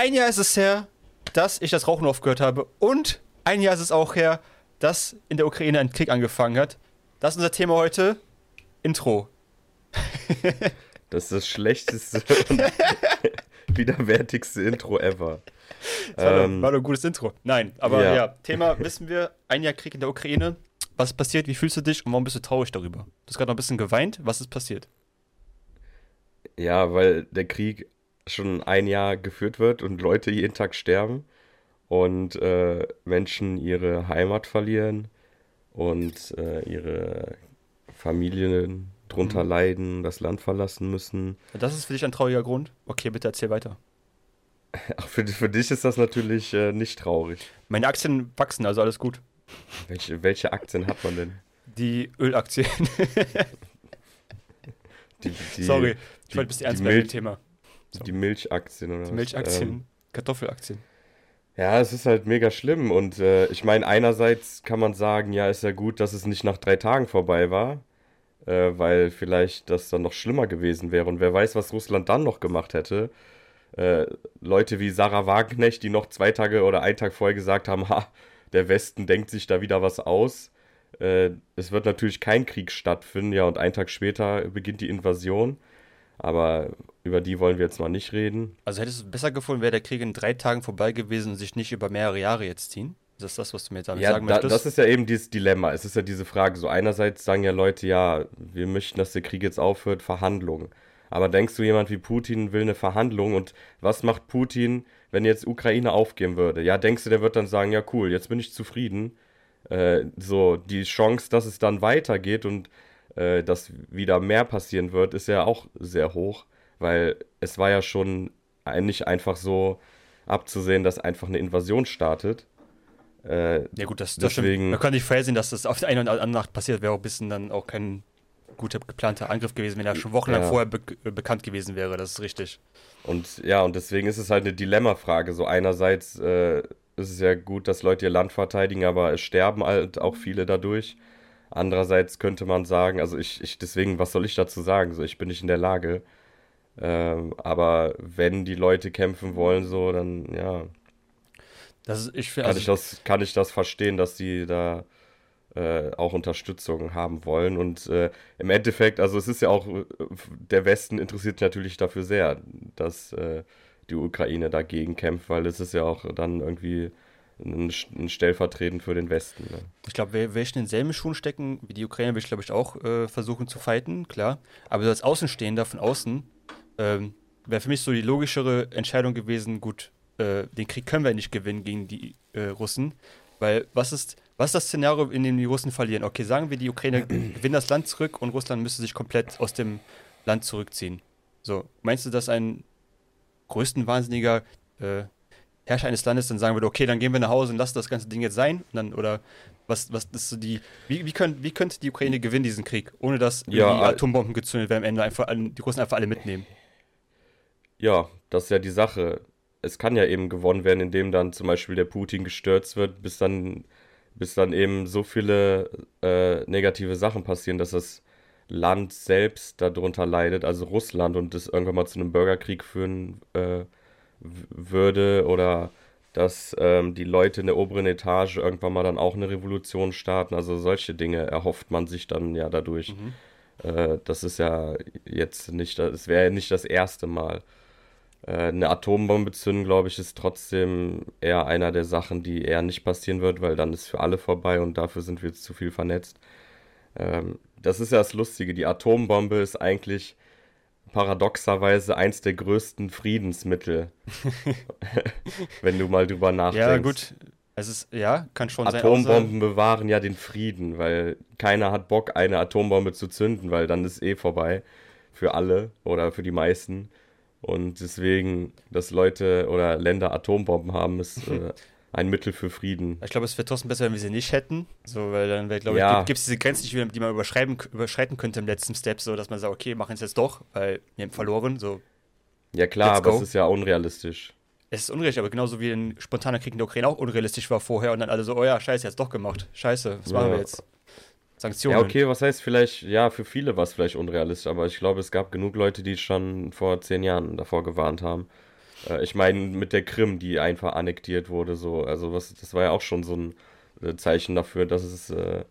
Ein Jahr ist es her, dass ich das Rauchen aufgehört habe. Und ein Jahr ist es auch her, dass in der Ukraine ein Krieg angefangen hat. Das ist unser Thema heute. Intro. das ist das schlechteste und widerwärtigste Intro ever. Das war, ähm, doch, war doch ein gutes Intro. Nein, aber ja. ja, Thema wissen wir, ein Jahr Krieg in der Ukraine. Was ist passiert? Wie fühlst du dich und warum bist du traurig darüber? Du hast gerade noch ein bisschen geweint. Was ist passiert? Ja, weil der Krieg schon ein Jahr geführt wird und Leute jeden Tag sterben und äh, Menschen ihre Heimat verlieren und äh, ihre Familien drunter mhm. leiden, das Land verlassen müssen. Das ist für dich ein trauriger Grund? Okay, bitte erzähl weiter. Ach, für, für dich ist das natürlich äh, nicht traurig. Meine Aktien wachsen, also alles gut. Welche, welche Aktien hat man denn? Die Ölaktien. die, die, Sorry, ich wollte ein bisschen ernst bei dem Thema. So. Die Milchaktien oder Die Milchaktien, ähm, Kartoffelaktien. Ja, es ist halt mega schlimm und äh, ich meine, einerseits kann man sagen, ja, ist ja gut, dass es nicht nach drei Tagen vorbei war, äh, weil vielleicht das dann noch schlimmer gewesen wäre und wer weiß, was Russland dann noch gemacht hätte. Äh, Leute wie Sarah Wagenknecht, die noch zwei Tage oder einen Tag vorher gesagt haben, ha, der Westen denkt sich da wieder was aus. Äh, es wird natürlich kein Krieg stattfinden, ja, und einen Tag später beginnt die Invasion. Aber über die wollen wir jetzt mal nicht reden. Also hättest du es besser gefunden, wäre der Krieg in drei Tagen vorbei gewesen und sich nicht über mehrere Jahre jetzt ziehen? Das ist das, was du mir damit ja, sagen da, möchtest? Das ist ja eben dieses Dilemma. Es ist ja diese Frage. So einerseits sagen ja Leute, ja, wir möchten, dass der Krieg jetzt aufhört, Verhandlungen. Aber denkst du, jemand wie Putin will eine Verhandlung und was macht Putin, wenn jetzt Ukraine aufgeben würde? Ja, denkst du, der wird dann sagen, ja cool, jetzt bin ich zufrieden. Äh, so, die Chance, dass es dann weitergeht und äh, dass wieder mehr passieren wird, ist ja auch sehr hoch, weil es war ja schon nicht einfach so abzusehen, dass einfach eine Invasion startet. Äh, ja gut, das, das deswegen, stimmt. Man kann nicht vorhersehen, dass das auf der einen oder anderen Nacht passiert, wäre auch ein bisschen dann auch kein guter geplanter Angriff gewesen, wenn er schon wochenlang ja. vorher be äh, bekannt gewesen wäre, das ist richtig. Und ja, und deswegen ist es halt eine Dilemmafrage. So einerseits äh, ist es ja gut, dass Leute ihr Land verteidigen, aber es sterben halt auch viele dadurch. Andererseits könnte man sagen, also ich, ich deswegen, was soll ich dazu sagen? So, ich bin nicht in der Lage. Ähm, aber wenn die Leute kämpfen wollen, so, dann ja. Das ist, ich, kann, also, ich das, kann ich das verstehen, dass die da äh, auch Unterstützung haben wollen. Und äh, im Endeffekt, also es ist ja auch, der Westen interessiert natürlich dafür sehr, dass äh, die Ukraine dagegen kämpft, weil es ist ja auch dann irgendwie Stellvertretend für den Westen. Ne? Ich glaube, wer, wer in denselben Schuhen stecken wie die Ukraine, will ich glaube ich auch äh, versuchen zu fighten, klar. Aber so als Außenstehender von außen ähm, wäre für mich so die logischere Entscheidung gewesen, gut, äh, den Krieg können wir nicht gewinnen gegen die äh, Russen, weil was ist, was ist das Szenario, in dem die Russen verlieren? Okay, sagen wir, die Ukraine gewinnt das Land zurück und Russland müsste sich komplett aus dem Land zurückziehen. So, meinst du, dass ein größtenwahnsinniger äh, Herrscher eines Landes dann sagen würde, okay, dann gehen wir nach Hause und lassen das ganze Ding jetzt sein? Und dann, oder was, was ist so die, wie, wie, könnt, wie könnte die Ukraine gewinnen, diesen Krieg, ohne dass ja, die Atombomben gezündet werden, am Ende einfach die Russen einfach alle mitnehmen? Ja, das ist ja die Sache. Es kann ja eben gewonnen werden, indem dann zum Beispiel der Putin gestürzt wird, bis dann, bis dann eben so viele äh, negative Sachen passieren, dass das Land selbst darunter leidet, also Russland, und das irgendwann mal zu einem Bürgerkrieg führen äh, würde oder dass ähm, die Leute in der oberen Etage irgendwann mal dann auch eine Revolution starten. Also solche Dinge erhofft man sich dann ja dadurch. Mhm. Äh, das ist ja jetzt nicht, es wäre ja nicht das erste Mal. Äh, eine Atombombe zünden, glaube ich, ist trotzdem eher einer der Sachen, die eher nicht passieren wird, weil dann ist für alle vorbei und dafür sind wir jetzt zu viel vernetzt. Ähm, das ist ja das Lustige. Die Atombombe ist eigentlich paradoxerweise eins der größten Friedensmittel. Wenn du mal drüber nachdenkst. Ja, gut. Es ist, ja, kann schon Atombomben sein. Atombomben bewahren ja den Frieden, weil keiner hat Bock, eine Atombombe zu zünden, weil dann ist eh vorbei. Für alle oder für die meisten. Und deswegen, dass Leute oder Länder Atombomben haben, ist äh, ein Mittel für Frieden. Ich glaube, es wäre trotzdem besser, wenn wir sie nicht hätten. So, weil dann wäre, glaube ja. ich, gibt es diese Grenzen nicht, die man überschreiten könnte im letzten Step, so dass man sagt, okay, machen es jetzt doch, weil wir haben verloren. So. Ja klar, aber es ist ja unrealistisch. Es ist unrealistisch, aber genauso wie ein spontaner Krieg in der Ukraine auch unrealistisch war vorher und dann alle so, oh ja, scheiße, jetzt doch gemacht. Scheiße, was ja. machen wir jetzt? Sanktionen. Ja, okay, was heißt vielleicht, ja, für viele war es vielleicht unrealistisch, aber ich glaube, es gab genug Leute, die schon vor zehn Jahren davor gewarnt haben. Äh, ich meine, mit der Krim, die einfach annektiert wurde, so, also was, das war ja auch schon so ein äh, Zeichen dafür, dass es äh,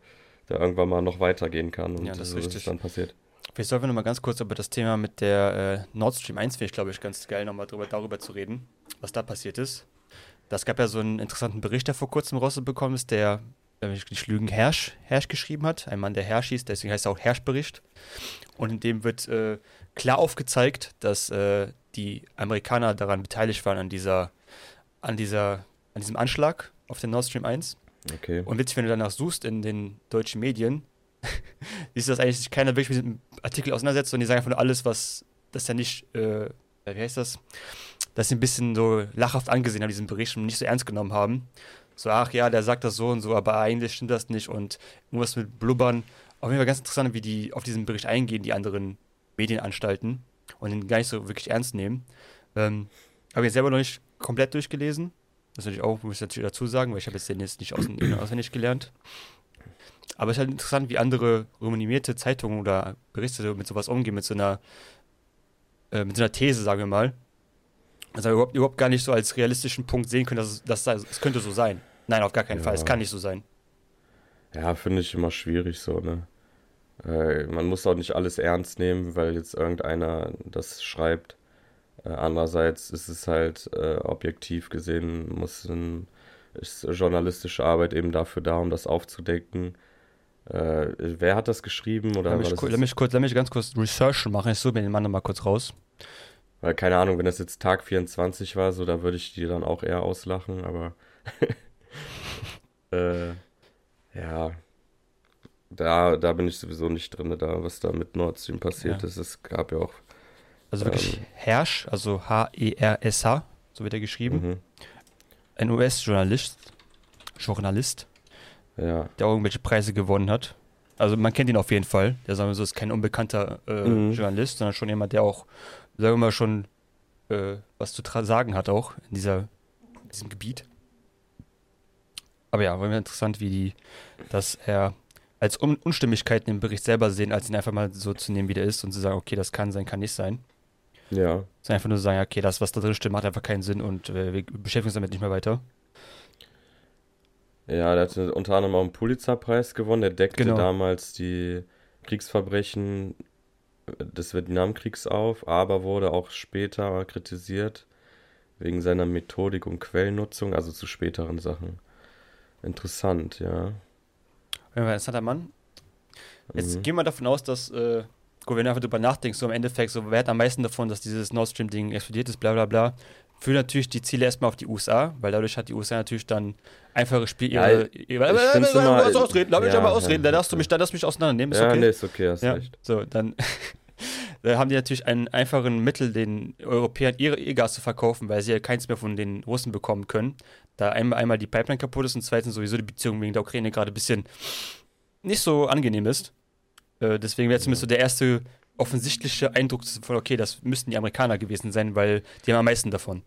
da irgendwann mal noch weitergehen kann und Ja, das ist so richtig. ist dann passiert. Vielleicht sollten wir noch mal ganz kurz über das Thema mit der äh, Nord Stream 1, finde ich, glaube ich, ganz geil, nochmal drüber, darüber zu reden, was da passiert ist. Das gab ja so einen interessanten Bericht, der vor kurzem rausgekommen ist, der, wenn ich nicht lügen, Hersch, Hersch geschrieben hat. Ein Mann, der Hersch hieß, deswegen heißt er auch Herschbericht. Und in dem wird äh, klar aufgezeigt, dass äh, die Amerikaner daran beteiligt waren, an dieser, an dieser, an diesem Anschlag auf den Nord Stream 1. Okay. Und witzig, wenn du danach suchst in den deutschen Medien, siehst du, dass eigentlich sich keiner wirklich mit dem Artikel auseinandersetzt, sondern die sagen einfach nur alles, was das ja nicht, äh, wie heißt das? Dass sie ein bisschen so lachhaft angesehen haben, diesen Bericht und nicht so ernst genommen haben. So, ach ja, der sagt das so und so, aber eigentlich stimmt das nicht und irgendwas mit Blubbern. Auf jeden Fall ganz interessant, wie die auf diesen Bericht eingehen, die anderen Medienanstalten und ihn gar nicht so wirklich ernst nehmen. Ähm, habe ich selber noch nicht komplett durchgelesen. Das natürlich auch, muss ich natürlich dazu sagen, weil ich habe jetzt den jetzt nicht auswendig gelernt. Aber es ist halt interessant, wie andere renommierte Zeitungen oder Berichte mit sowas umgehen, mit so einer, äh, mit so einer These, sagen wir mal. Also überhaupt, überhaupt gar nicht so als realistischen Punkt sehen können, dass es, dass es könnte so sein. Nein, auf gar keinen Ja. Fall. Es kann nicht so sein. Ja, finde ich immer schwierig so, ne? Äh, man muss auch nicht alles ernst nehmen, weil jetzt irgendeiner das schreibt. Äh, andererseits ist es halt äh, objektiv gesehen, muss ein, ist journalistische Arbeit eben dafür da, um das aufzudecken. Äh, wer hat das geschrieben oder Lass mich, das lass mich, kurz, lass mich ganz kurz Research machen. Ich suche mir den Mann nochmal kurz raus. Weil, keine Ahnung, wenn das jetzt Tag 24 war, so, da würde ich die dann auch eher auslachen, aber äh, ja, da, da bin ich sowieso nicht drin, da, was da mit Nord Stream passiert Ja. ist. Es gab ja auch, Also wirklich Ähm. Hersch, also H-E-R-S-H, so wird er geschrieben. mhm, Ein US-Journalist, Journalist, ja, der auch irgendwelche Preise gewonnen hat. Also man kennt ihn auf jeden Fall. Der sagen wir so, ist kein unbekannter äh, Mhm. Journalist, sondern schon jemand, der auch, sagen wir mal, schon äh, was zu sagen hat auch in dieser, in diesem Gebiet. Aber ja, war mir interessant, wie die, dass er als Un Unstimmigkeiten im Bericht selber sehen, als ihn einfach mal so zu nehmen, wie der ist und zu sagen, okay, das kann sein, kann nicht sein. ja, Sondern einfach nur zu sagen, okay, das, was da drin stimmt, hat einfach keinen Sinn und äh, wir beschäftigen uns damit nicht mehr weiter. ja, der hat unter anderem auch einen Pulitzerpreis gewonnen, der deckte Genau. damals die Kriegsverbrechen des Vietnamkriegs auf, aber wurde auch später kritisiert wegen seiner Methodik und Quellennutzung, also zu späteren Sachen. Interessant, ja. Ein interessanter Mann. Jetzt Mhm. gehen wir davon aus, dass, äh, gut, wenn du einfach drüber nachdenkst, so im Endeffekt, so, wer hat am meisten davon, dass dieses Nord Stream-Ding explodiert ist, bla bla bla, führen natürlich die Ziele erstmal auf die USA, weil dadurch hat die USA natürlich dann einfache Spiel. Ja, Ihre, ich ihre, find's immer- lass mich ausreden, lass mich ja, aber ausreden, ja, da darfst du mich, da darfst du mich auseinandernehmen, ist ja, okay. nee, ist okay, hast Ja, recht. so, dann da haben die natürlich einen einfachen Mittel, den Europäern ihre E-Gas zu verkaufen, weil sie ja keins mehr von den Russen bekommen können. Da einmal, einmal die Pipeline kaputt ist und zweitens sowieso die Beziehung wegen der Ukraine gerade ein bisschen nicht so angenehm ist. Äh, deswegen wäre zumindest so der erste offensichtliche Eindruck von, okay, das müssten die Amerikaner gewesen sein, weil die haben am meisten davon.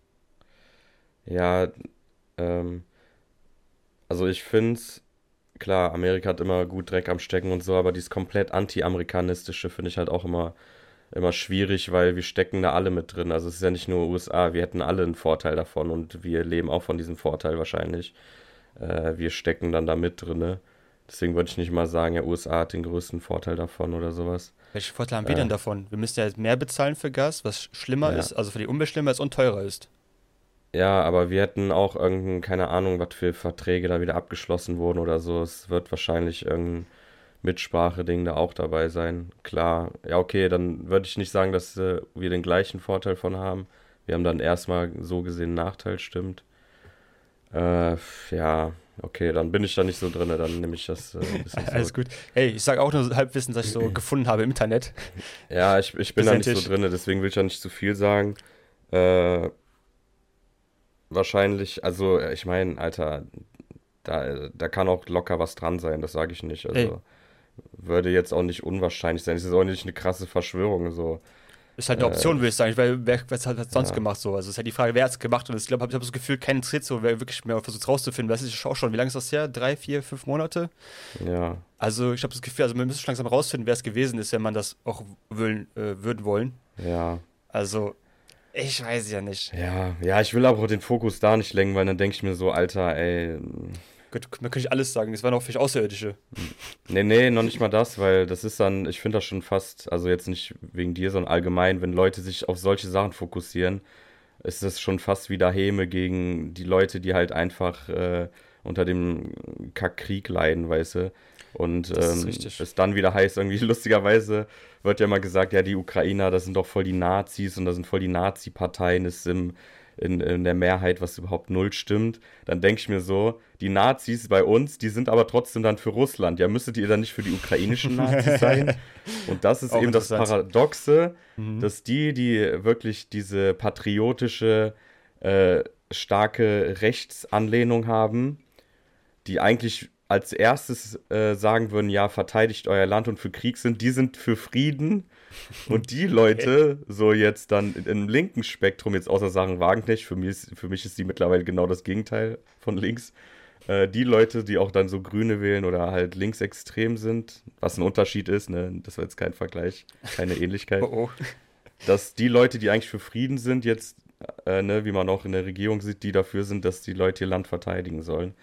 Ja, ähm, also ich find's, klar, Amerika hat immer gut Dreck am Stecken und so, aber dieses komplett anti-amerikanistische finde ich halt auch immer, immer schwierig, weil wir stecken da alle mit drin. Also es ist ja nicht nur USA, wir hätten alle einen Vorteil davon und wir leben auch von diesem Vorteil wahrscheinlich. Äh, wir stecken dann da mit drinne. Deswegen würde ich nicht mal sagen, ja, USA hat den größten Vorteil davon oder sowas. Welche Vorteile haben wir Äh. denn davon? Wir müssten ja jetzt mehr bezahlen für Gas, was schlimmer Ja. ist, also für die Umwelt schlimmer ist und teurer ist. Ja, aber wir hätten auch irgendein, keine Ahnung, was für Verträge da wieder abgeschlossen wurden oder so. Es wird wahrscheinlich irgendein Mitspracheding da auch dabei sein. Klar, ja, okay, dann würde ich nicht sagen, dass äh, wir den gleichen Vorteil von haben. Wir haben dann erstmal so gesehen Nachteil, stimmt. Äh, ja, okay, dann bin ich da nicht so drin, dann nehme ich das äh, ein bisschen Alles zurück. gut. Hey, ich sage auch nur Halbwissen, das ich so gefunden habe im Internet. Ja, ich, ich bin da nicht so drin, deswegen will ich da nicht zu viel sagen. Äh, wahrscheinlich, also äh, ich meine, Alter, da, da kann auch locker was dran sein, das sage ich nicht. Also. Würde jetzt auch nicht unwahrscheinlich sein. Es ist auch nicht eine krasse Verschwörung so. Ist halt eine Äh, Option, würde ich sagen, weil wer wer hat es sonst Ja. gemacht so? Also es ist halt die Frage, wer hat es gemacht und ich glaube, ich habe das Gefühl, kein interessiert so, wer wirklich mehr versucht rauszufinden. Das ist auch schon, wie lange ist das her? Drei, vier, fünf Monate? Ja, Also ich habe das Gefühl, also müsste schon langsam rausfinden, wer es gewesen ist, wenn man das auch wollen, äh, würden wollen. ja. Also Ich weiß ja nicht. Ja, ja, ich will aber auch den Fokus da nicht lenken, weil dann denke ich mir so, Alter, ey. Gut, man könnte alles sagen, das waren auch vielleicht Außerirdische. Nee, nee, noch nicht mal das, weil das ist dann, ich finde das schon fast, also jetzt nicht wegen dir, sondern allgemein, wenn Leute sich auf solche Sachen fokussieren, ist das schon fast wieder Häme gegen die Leute, die halt einfach äh, unter dem Kackkrieg leiden, weißt du. Und ähm, es dann wieder heißt, irgendwie lustigerweise wird ja mal gesagt, ja, die Ukrainer, das sind doch voll die Nazis und da sind voll die Nazi-Parteien, ist im, in, in der Mehrheit, was überhaupt null stimmt. Dann denke ich mir so, die Nazis bei uns, die sind aber trotzdem dann für Russland. Ja, müsstet ihr dann nicht für die ukrainischen Nazis sein? Und das ist Auch eben das Paradoxe, mhm. dass die, die wirklich diese patriotische, äh, starke Rechtsanlehnung haben, die eigentlich als erstes äh, sagen würden, ja, verteidigt euer Land und für Krieg sind, die sind für Frieden. Und die Leute, so jetzt dann im linken Spektrum, jetzt außer Sachen Wagenknecht, für mich, ist, für mich ist die mittlerweile genau das Gegenteil von links. Äh, die Leute, die auch dann so Grüne wählen oder halt linksextrem sind, was ein Unterschied ist, ne, das war jetzt kein Vergleich, keine Ähnlichkeit. Oh, oh. Dass die Leute, die eigentlich für Frieden sind, jetzt, äh, ne, wie man auch in der Regierung sieht, die dafür sind, dass die Leute ihr Land verteidigen sollen.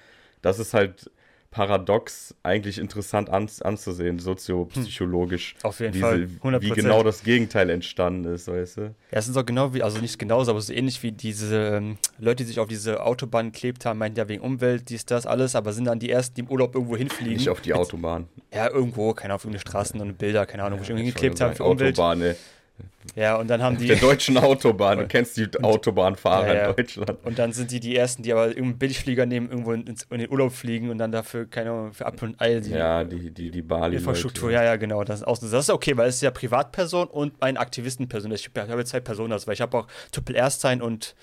Das ist halt paradox eigentlich interessant an, anzusehen, soziopsychologisch. Hm. Auf jeden wie, Fall. 100%. Wie genau das Gegenteil entstanden ist, weißt du? Ja, es ist auch genau wie, also nicht genauso, aber so ähnlich wie diese ähm, Leute, die sich auf diese Autobahn geklebt haben, meinten ja wegen Umwelt, dies, das, alles, aber sind dann die ersten, die im Urlaub irgendwo hinfliegen. Nicht auf die Autobahn. Ja, irgendwo, keine Ahnung, auf irgendeine Straßen und Bilder, keine Ahnung, wo ich irgendwie geklebt habe für Umwelt. Autobahn, ey. Ja, und dann haben die. Der deutschen Autobahn. Du kennst die Autobahnfahrer ja, ja. in Deutschland. Und dann sind die die Ersten, die aber irgendeinen Billigflieger nehmen, irgendwo in, in, den Urlaub fliegen und dann dafür, keine Ahnung, für Apfel und Ei. Die, ja, die, die, die Bali. Infrastruktur, ja, ja, genau. Das ist, auch, das ist okay, weil es ist ja Privatperson und eine Aktivistenperson. Ich habe jetzt zwei Personen, also, weil ich habe auch Triple Erstein und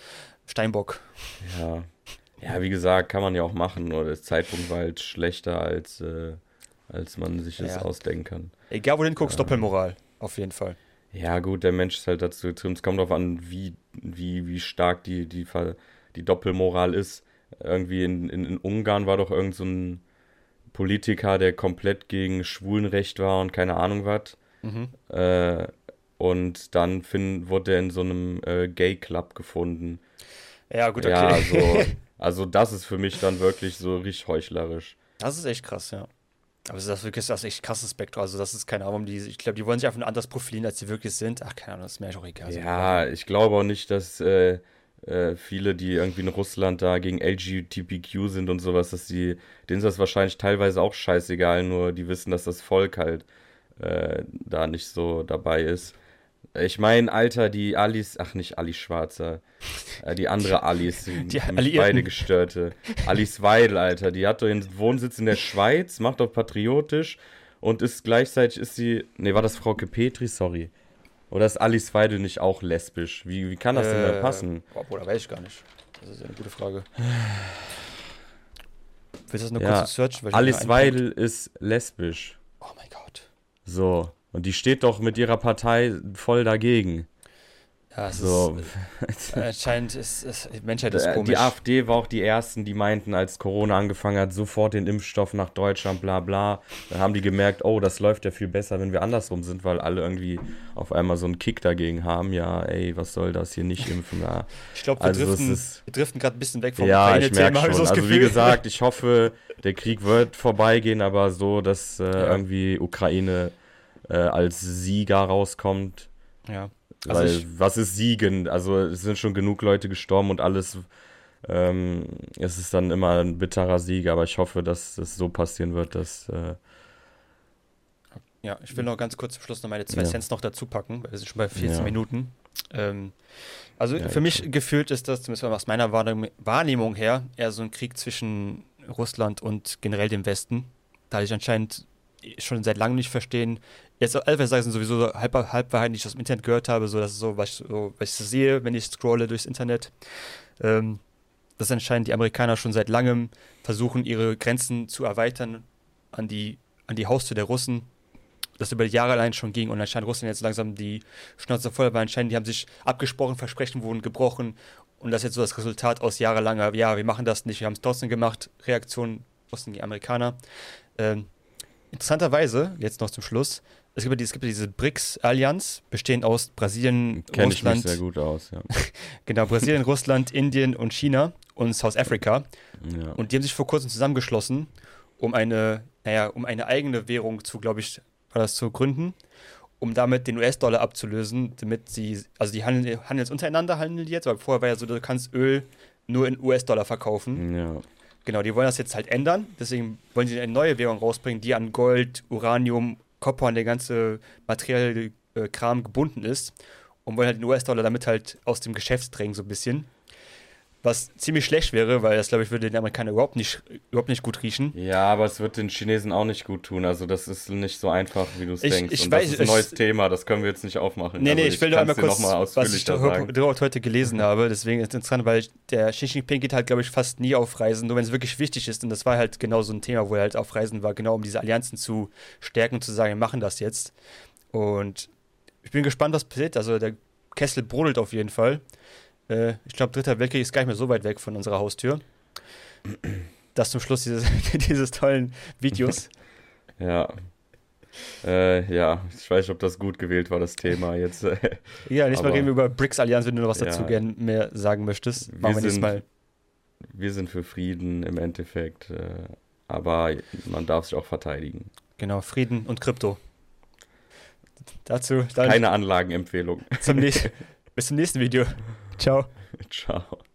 Steinbock. Ja. Ja, wie gesagt, kann man ja auch machen. Nur der Zeitpunkt war halt schlechter, als, äh, als man sich das ja. ausdenken kann. Egal, wo du hinguckst, ja. Doppelmoral. Auf jeden Fall. Ja, gut, der Mensch ist halt dazu getrimmt. Es kommt darauf an, wie, wie, wie stark die, die, die Doppelmoral ist. Irgendwie in, in, in Ungarn war doch irgend so ein Politiker, der komplett gegen Schwulenrecht war und keine Ahnung was. Mhm. Äh, und dann find, wurde er in so einem äh, Gay-Club gefunden. Ja, gut, okay. Ja, also, also das ist für mich dann wirklich so richtig heuchlerisch. Das ist echt krass, ja. Aber das ist wirklich das ist echt krasses Spektrum. Also, das ist keine Ahnung, die, ich glaube, die wollen sich einfach ein anderes profilieren, als sie wirklich sind. Ach, keine Ahnung, das ist mir auch egal. Ja, ich glaube auch nicht, dass äh, äh, viele, die irgendwie in Russland da gegen LGBTQ sind und sowas, dass die, denen ist das wahrscheinlich teilweise auch scheißegal, nur die wissen, dass das Volk halt äh, da nicht so dabei ist. Ich meine, Alter, die Alice, ach nicht Alice Schwarzer, äh, die andere Alice, die, die beide Gestörte. Alice Weidel, Alter, die hat doch ihren Wohnsitz in der Schweiz, macht doch patriotisch und ist gleichzeitig, ist sie, nee, war das Frau Petri, sorry. Oder ist Alice Weidel nicht auch lesbisch? Wie, wie kann das äh, denn da passen? Boah, Bruder, weiß ich gar nicht. Das ist eine gute Frage. Willst du das nur ja, kurz searchen? Alice Weidel ist lesbisch. Oh mein Gott. So. Und die steht doch mit ihrer Partei voll dagegen. Ja, es so. ist, äh, anscheinend ist, ist Menschheit ist komisch. Die AfD war auch die ersten, die meinten, als Corona angefangen hat, sofort den Impfstoff nach Deutschland, bla bla. Dann haben die gemerkt, oh, das läuft ja viel besser, wenn wir andersrum sind, weil alle irgendwie auf einmal so einen Kick dagegen haben. Ja, ey, was soll das hier nicht impfen? Ja. Ich glaube, wir, also, driften, driften gerade ein bisschen weg vom Ja, ich merke schon. Also Gefühl. wie gesagt, ich hoffe, der Krieg wird vorbeigehen, aber so, dass äh, ja. irgendwie Ukraine äh, als Sieger rauskommt. Ja. Also Weil, ich, was ist Siegen? Also es sind schon genug Leute gestorben und alles. Ähm, es ist dann immer ein bitterer Sieg, aber ich hoffe, dass es so passieren wird, dass. Äh, ja, ich will noch ganz kurz zum Schluss noch meine zwei ja. Cents noch dazu packen, weil wir sind schon bei 14 ja. Minuten. Ähm, also ja, für mich okay. gefühlt ist das, zumindest aus meiner Wahrnehmung her, eher so ein Krieg zwischen Russland und generell dem Westen. Da ich anscheinend schon seit langem nicht verstehen. Jetzt Alpha sind sowieso halb, die ich aus dem Internet gehört habe, so ist so, was ich, so, was ich sehe, wenn ich scrolle durchs Internet. Ähm, dass anscheinend die Amerikaner schon seit langem versuchen, ihre Grenzen zu erweitern an die, an die Haustür der Russen. Das über Jahre allein schon ging und anscheinend Russland jetzt langsam die Schnauze voll war. Anscheinend, die haben sich abgesprochen, Versprechen wurden gebrochen und das ist jetzt so das Resultat aus jahrelanger, ja, wir machen das nicht, wir haben es trotzdem gemacht, Reaktion Russen die Amerikaner. Ähm, Interessanterweise, jetzt noch zum Schluss, es gibt, es gibt diese BRICS-Allianz, bestehend aus Brasilien, Kenne ich mich sehr gut aus, ja. genau, Brasilien, Russland, Indien und China und South Africa. ja. Und die haben sich vor kurzem zusammengeschlossen, um eine, naja, um eine eigene Währung zu, glaube ich, war das zu gründen, um damit den US-Dollar abzulösen, damit sie, also die handeln, handeln jetzt untereinander, handeln die jetzt, weil vorher war ja so, du kannst Öl nur in US-Dollar verkaufen. ja. Genau, die wollen das jetzt halt ändern, deswegen wollen sie eine neue Währung rausbringen, die an Gold, Uranium, Kopper und der ganze materielle äh, Kram gebunden ist und wollen halt den US-Dollar damit halt aus dem Geschäft drängen, so ein bisschen. Was ziemlich schlecht wäre, weil das, glaube ich, würde den Amerikanern überhaupt nicht, überhaupt nicht gut riechen. Ja, aber es wird den Chinesen auch nicht gut tun. Also das ist nicht so einfach, wie du es Ich- denkst. ich Und weiß, das ist ein ich- neues Thema, das können wir jetzt nicht aufmachen. Nee, also nee, ich will nur einmal kurz, was ich dort heute gelesen habe. Deswegen ist es interessant, weil der Xi Jinping geht halt, glaube ich, fast nie auf Reisen, nur wenn es wirklich wichtig ist. Und das war halt genau so ein Thema, wo er halt auf Reisen war, genau um diese Allianzen zu stärken und zu sagen, wir machen das jetzt. Und ich bin gespannt, was passiert. Also der Kessel brodelt auf jeden Fall. Äh, ich glaube, dritter Weltkrieg ist gar nicht mehr so weit weg von unserer Haustür. Das zum Schluss dieses, dieses tollen Videos. Ja. Äh, ja, ich weiß nicht, ob das gut gewählt war, das Thema jetzt. äh, Ja, nächstes Mal reden wir über BRICS-Allianz, wenn du noch was Ja. dazu gern mehr sagen möchtest. Wir Machen wir nächstes sind- Mal. wir sind für Frieden im Endeffekt. Äh, aber man darf sich auch verteidigen. Genau, Frieden und Krypto. Dazu dann Keine Anlagenempfehlung. zum nächsten, bis zum nächsten Video. Ciao. Ciao.